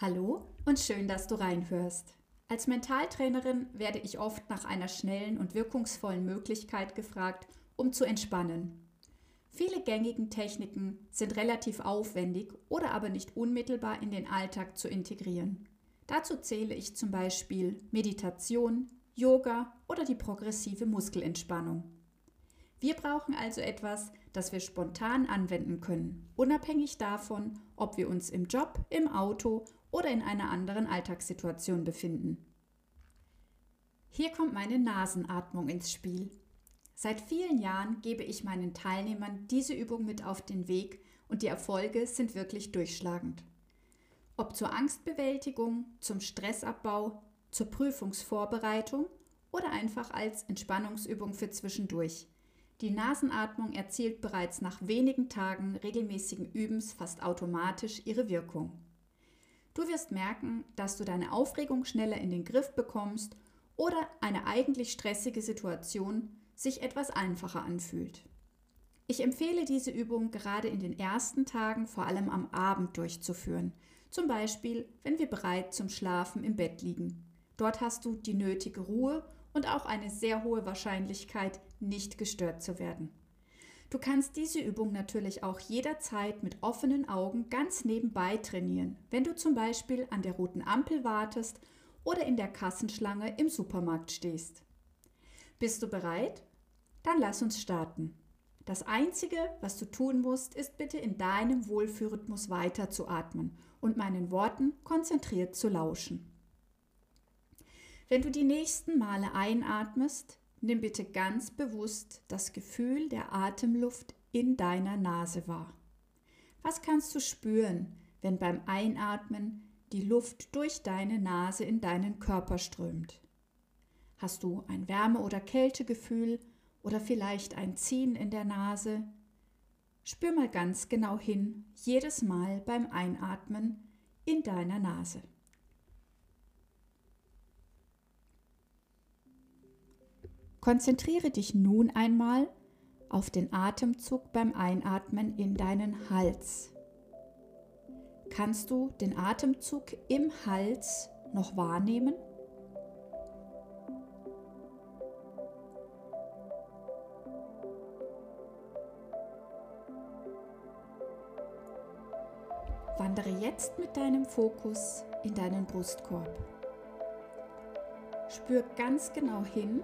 Hallo und schön, dass du reinhörst. Als Mentaltrainerin werde ich oft nach einer schnellen und wirkungsvollen Möglichkeit gefragt, um zu entspannen. Viele gängigen Techniken sind relativ aufwendig oder aber nicht unmittelbar in den Alltag zu integrieren. Dazu zähle ich zum Beispiel Meditation, Yoga oder die progressive Muskelentspannung. Wir brauchen also etwas, das wir spontan anwenden können, unabhängig davon, ob wir uns im Job, im Auto oder in einer anderen Alltagssituation befinden. Hier kommt meine Nasenatmung ins Spiel. Seit vielen Jahren gebe ich meinen Teilnehmern diese Übung mit auf den Weg und die Erfolge sind wirklich durchschlagend. Ob zur Angstbewältigung, zum Stressabbau, zur Prüfungsvorbereitung oder einfach als Entspannungsübung für zwischendurch. Die Nasenatmung erzielt bereits nach wenigen Tagen regelmäßigen Übens fast automatisch ihre Wirkung. Du wirst merken, dass du deine Aufregung schneller in den Griff bekommst oder eine eigentlich stressige Situation sich etwas einfacher anfühlt. Ich empfehle diese Übung gerade in den ersten Tagen vor allem am Abend durchzuführen, zum Beispiel wenn wir bereit zum Schlafen im Bett liegen. Dort hast du die nötige Ruhe und auch eine sehr hohe Wahrscheinlichkeit, nicht gestört zu werden. Du kannst diese Übung natürlich auch jederzeit mit offenen Augen ganz nebenbei trainieren, wenn du zum Beispiel an der roten Ampel wartest oder in der Kassenschlange im Supermarkt stehst. Bist du bereit? Dann lass uns starten. Das Einzige, was du tun musst, ist bitte in deinem Wohlfühlrhythmus weiter zu atmen und meinen Worten konzentriert zu lauschen. Wenn du die nächsten Male einatmest, Nimm bitte ganz bewusst das Gefühl der Atemluft in deiner Nase wahr. Was kannst du spüren, wenn beim Einatmen die Luft durch deine Nase in deinen Körper strömt? Hast du ein Wärme- oder Kältegefühl oder vielleicht ein Ziehen in der Nase? Spür mal ganz genau hin, jedes Mal beim Einatmen in deiner Nase. Konzentriere dich nun einmal auf den Atemzug beim Einatmen in deinen Hals. Kannst du den Atemzug im Hals noch wahrnehmen? Wandere jetzt mit deinem Fokus in deinen Brustkorb. Spür ganz genau hin,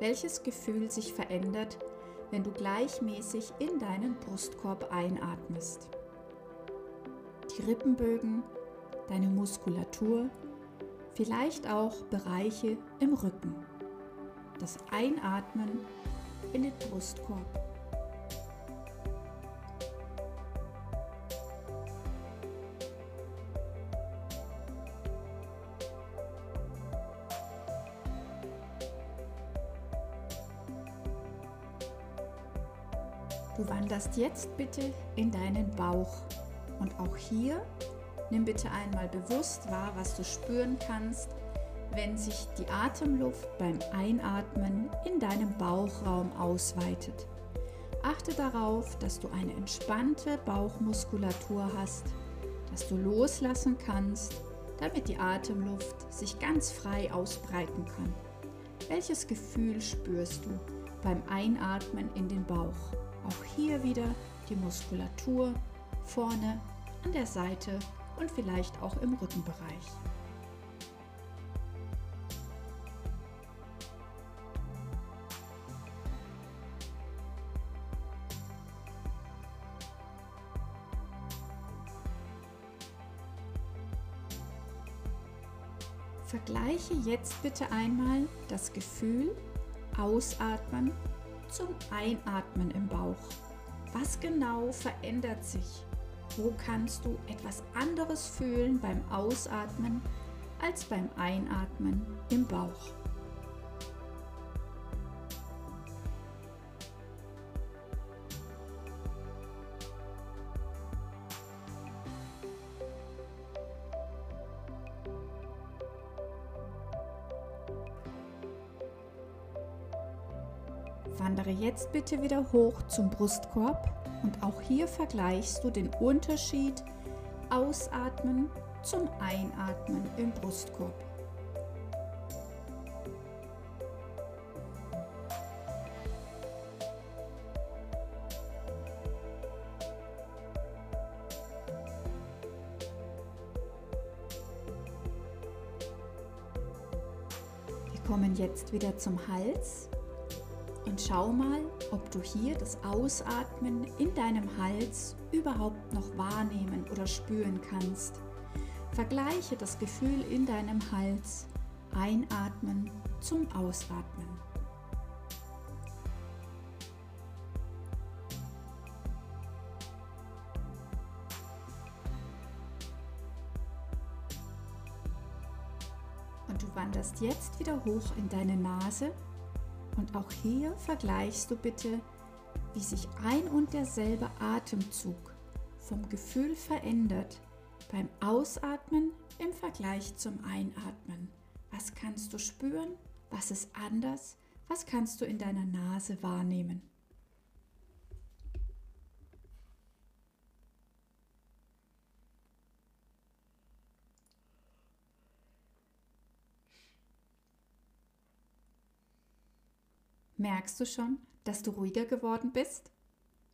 welches Gefühl sich verändert, wenn du gleichmäßig in deinen Brustkorb einatmest. Die Rippenbögen, deine Muskulatur, vielleicht auch Bereiche im Rücken. Das Einatmen in den Brustkorb. Du wanderst jetzt bitte in deinen Bauch und auch hier nimm bitte einmal bewusst wahr, was du spüren kannst, wenn sich die Atemluft beim Einatmen in deinem Bauchraum ausweitet. Achte darauf, dass du eine entspannte Bauchmuskulatur hast, dass du loslassen kannst, damit die Atemluft sich ganz frei ausbreiten kann. Welches Gefühl spürst du beim Einatmen in den Bauch? Auch hier wieder die Muskulatur vorne, an der Seite und vielleicht auch im Rückenbereich. Vergleiche jetzt bitte einmal das Gefühl, Ausatmen zum Einatmen im Bauch. Was genau verändert sich? Wo kannst du etwas anderes fühlen beim Ausatmen als beim Einatmen im Bauch? Wandere jetzt bitte wieder hoch zum Brustkorb und auch hier vergleichst du den Unterschied Ausatmen zum Einatmen im Brustkorb. Wir kommen jetzt wieder zum Hals und schau mal, ob du hier das Ausatmen in deinem Hals überhaupt noch wahrnehmen oder spüren kannst. Vergleiche das Gefühl in deinem Hals. Einatmen zum Ausatmen. Und du wanderst jetzt wieder hoch in deine Nase und auch hier vergleichst du bitte, wie sich ein und derselbe Atemzug vom Gefühl verändert beim Ausatmen im Vergleich zum Einatmen. Was kannst du spüren? Was ist anders? Was kannst du in deiner Nase wahrnehmen? Merkst du schon, dass du ruhiger geworden bist?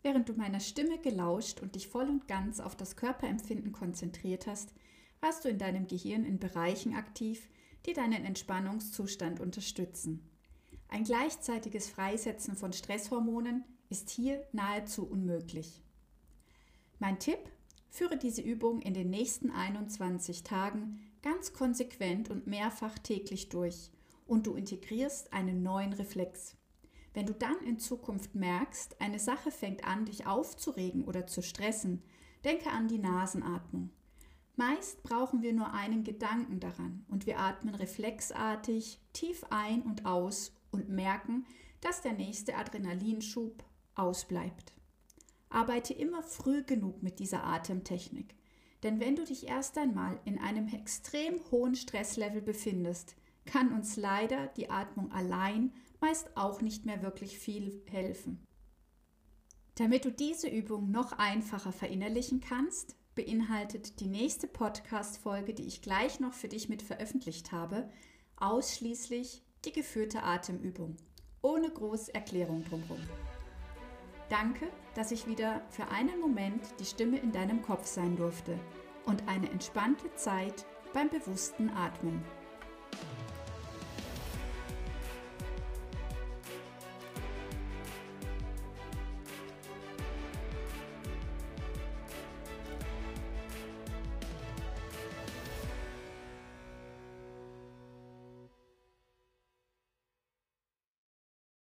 Während du meiner Stimme gelauscht und dich voll und ganz auf das Körperempfinden konzentriert hast, warst du in deinem Gehirn in Bereichen aktiv, die deinen Entspannungszustand unterstützen. Ein gleichzeitiges Freisetzen von Stresshormonen ist hier nahezu unmöglich. Mein Tipp, führe diese Übung in den nächsten 21 Tagen ganz konsequent und mehrfach täglich durch und du integrierst einen neuen Reflex. Wenn du dann in Zukunft merkst, eine Sache fängt an, dich aufzuregen oder zu stressen, denke an die Nasenatmung. Meist brauchen wir nur einen Gedanken daran und wir atmen reflexartig tief ein und aus und merken, dass der nächste Adrenalinschub ausbleibt. Arbeite immer früh genug mit dieser Atemtechnik, denn wenn du dich erst einmal in einem extrem hohen Stresslevel befindest, kann uns leider die Atmung allein meist auch nicht mehr wirklich viel helfen. Damit du diese Übung noch einfacher verinnerlichen kannst, beinhaltet die nächste Podcast-Folge, die ich gleich noch für dich mit veröffentlicht habe, ausschließlich die geführte Atemübung, ohne große Erklärung drumherum. Danke, dass ich wieder für einen Moment die Stimme in deinem Kopf sein durfte und eine entspannte Zeit beim bewussten Atmen.